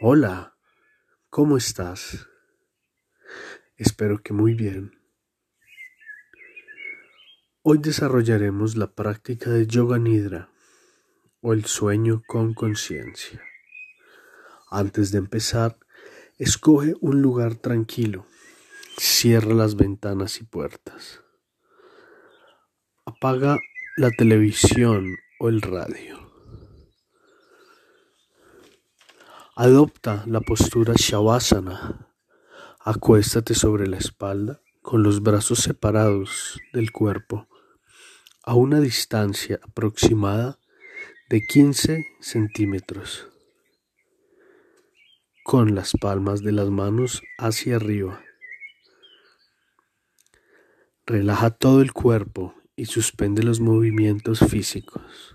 Hola, ¿cómo estás? Espero que muy bien. Hoy desarrollaremos la práctica de Yoga Nidra o el sueño con conciencia. Antes de empezar, escoge un lugar tranquilo. Cierra las ventanas y puertas. Apaga la televisión o el radio. Adopta la postura Shavasana. Acuéstate sobre la espalda con los brazos separados del cuerpo a una distancia aproximada de 15 centímetros, con las palmas de las manos hacia arriba. Relaja todo el cuerpo y suspende los movimientos físicos.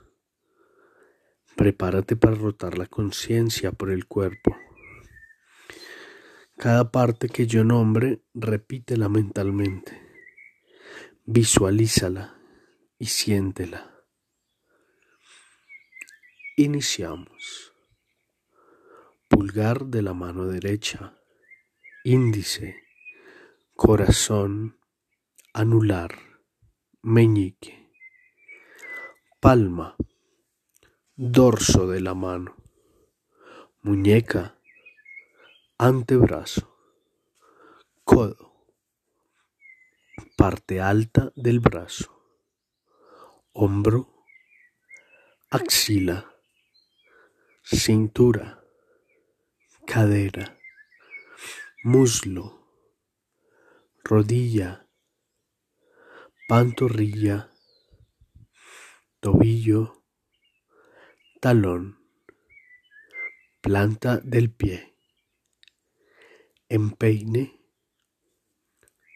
Prepárate para rotar la conciencia por el cuerpo. Cada parte que yo nombre, repítela mentalmente. Visualízala y siéntela. Iniciamos. Pulgar de la mano derecha, índice, corazón, anular, meñique, palma dorso de la mano, muñeca, antebrazo, codo, parte alta del brazo, hombro, axila, cintura, cadera, muslo, rodilla, pantorrilla, tobillo, talón, planta del pie, empeine,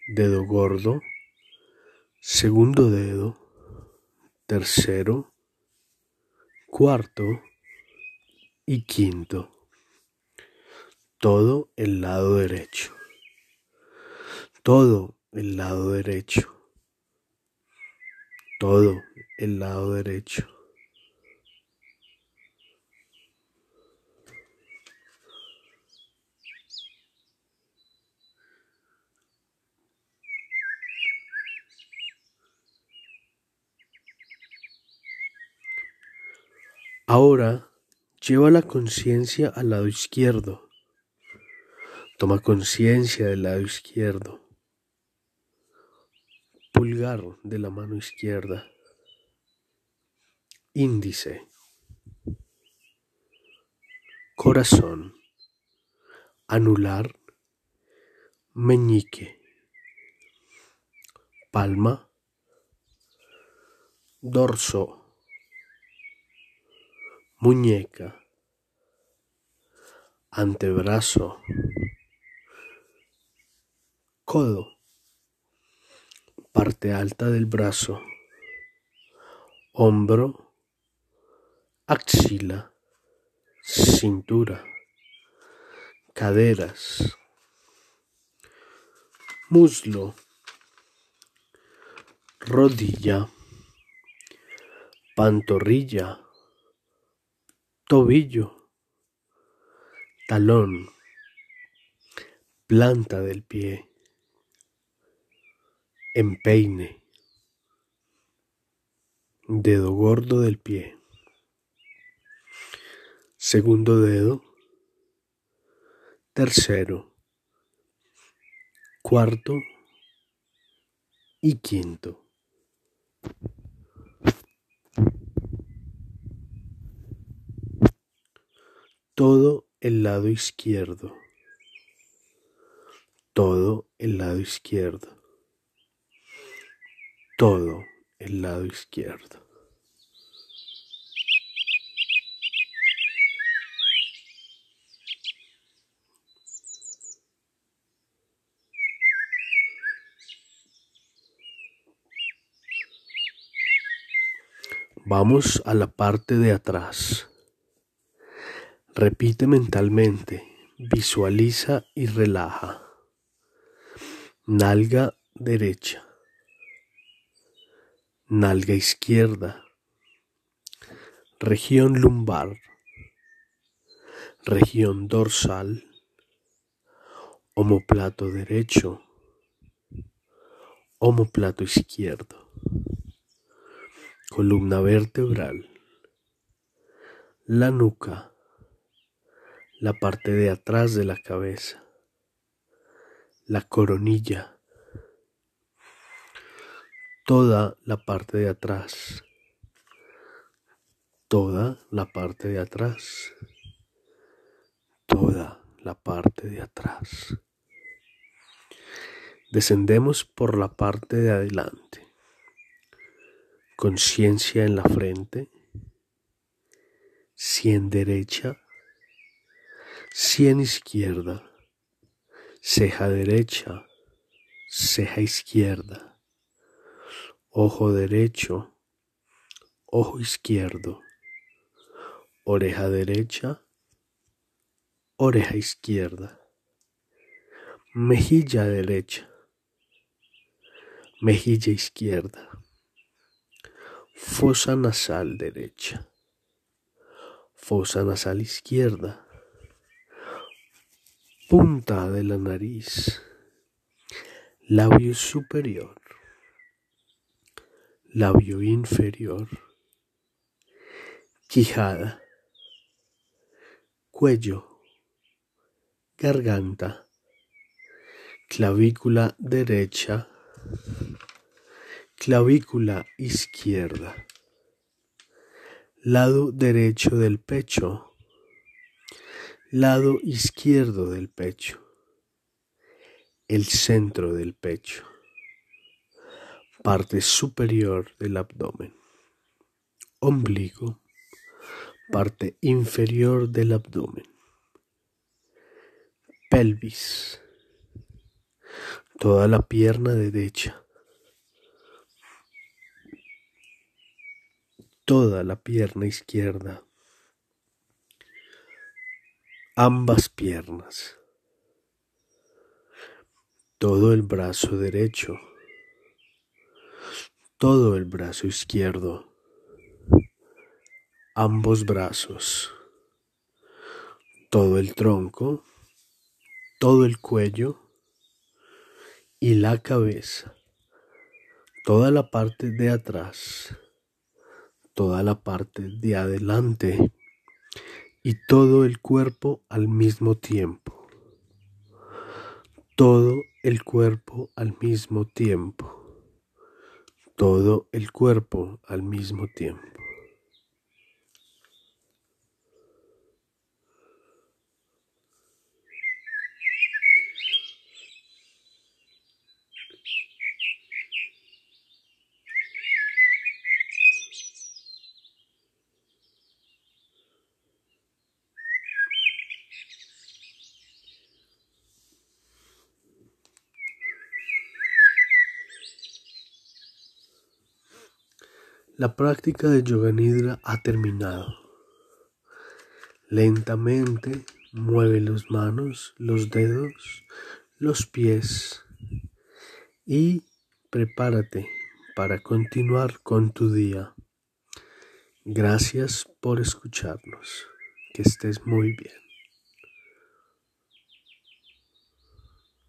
dedo gordo, segundo dedo, tercero, cuarto y quinto. Todo el lado derecho. Todo el lado derecho. Todo el lado derecho. Ahora lleva la conciencia al lado izquierdo. Toma conciencia del lado izquierdo. Pulgar de la mano izquierda. Índice. Corazón. Anular. Meñique. Palma. Dorso muñeca, antebrazo, codo, parte alta del brazo, hombro, axila, cintura, caderas, muslo, rodilla, pantorrilla, tobillo, talón, planta del pie, empeine, dedo gordo del pie, segundo dedo, tercero, cuarto y quinto. Todo el lado izquierdo, todo el lado izquierdo, todo el lado izquierdo. Vamos a la parte de atrás. Repite mentalmente, visualiza y relaja. Nalga derecha. Nalga izquierda. Región lumbar. región dorsal, omoplato derecho, omoplato izquierdo, columna vertebral, la nuca, la parte de atrás de la cabeza, la coronilla, toda la parte de atrás, toda la parte de atrás, toda la parte de atrás. Descendemos por la parte de adelante. Conciencia en la frente. Cien derecha. Cien izquierda. Ceja derecha. Ceja izquierda. Ojo derecho. Ojo izquierdo. Oreja derecha. Oreja izquierda. Mejilla derecha mejilla izquierda, fosa nasal derecha, fosa nasal izquierda, punta de la nariz, labio superior, labio inferior, quijada, cuello, garganta, clavícula derecha, clavícula izquierda, lado derecho del pecho, lado izquierdo del pecho, el centro del pecho, parte superior del abdomen, ombligo, parte inferior del abdomen, pelvis, toda la pierna derecha, toda la pierna izquierda, ambas piernas, todo el brazo derecho, todo el brazo izquierdo, ambos brazos, todo el tronco, todo el cuello. Y la cabeza, toda la parte de atrás. Toda la parte de adelante y todo el cuerpo al mismo tiempo. Todo el cuerpo al mismo tiempo. Todo el cuerpo al mismo tiempo. La práctica de Yoga Nidra ha terminado. Lentamente mueve las manos, los dedos, los pies y prepárate para continuar con tu día. Gracias por escucharnos. Que estés muy bien.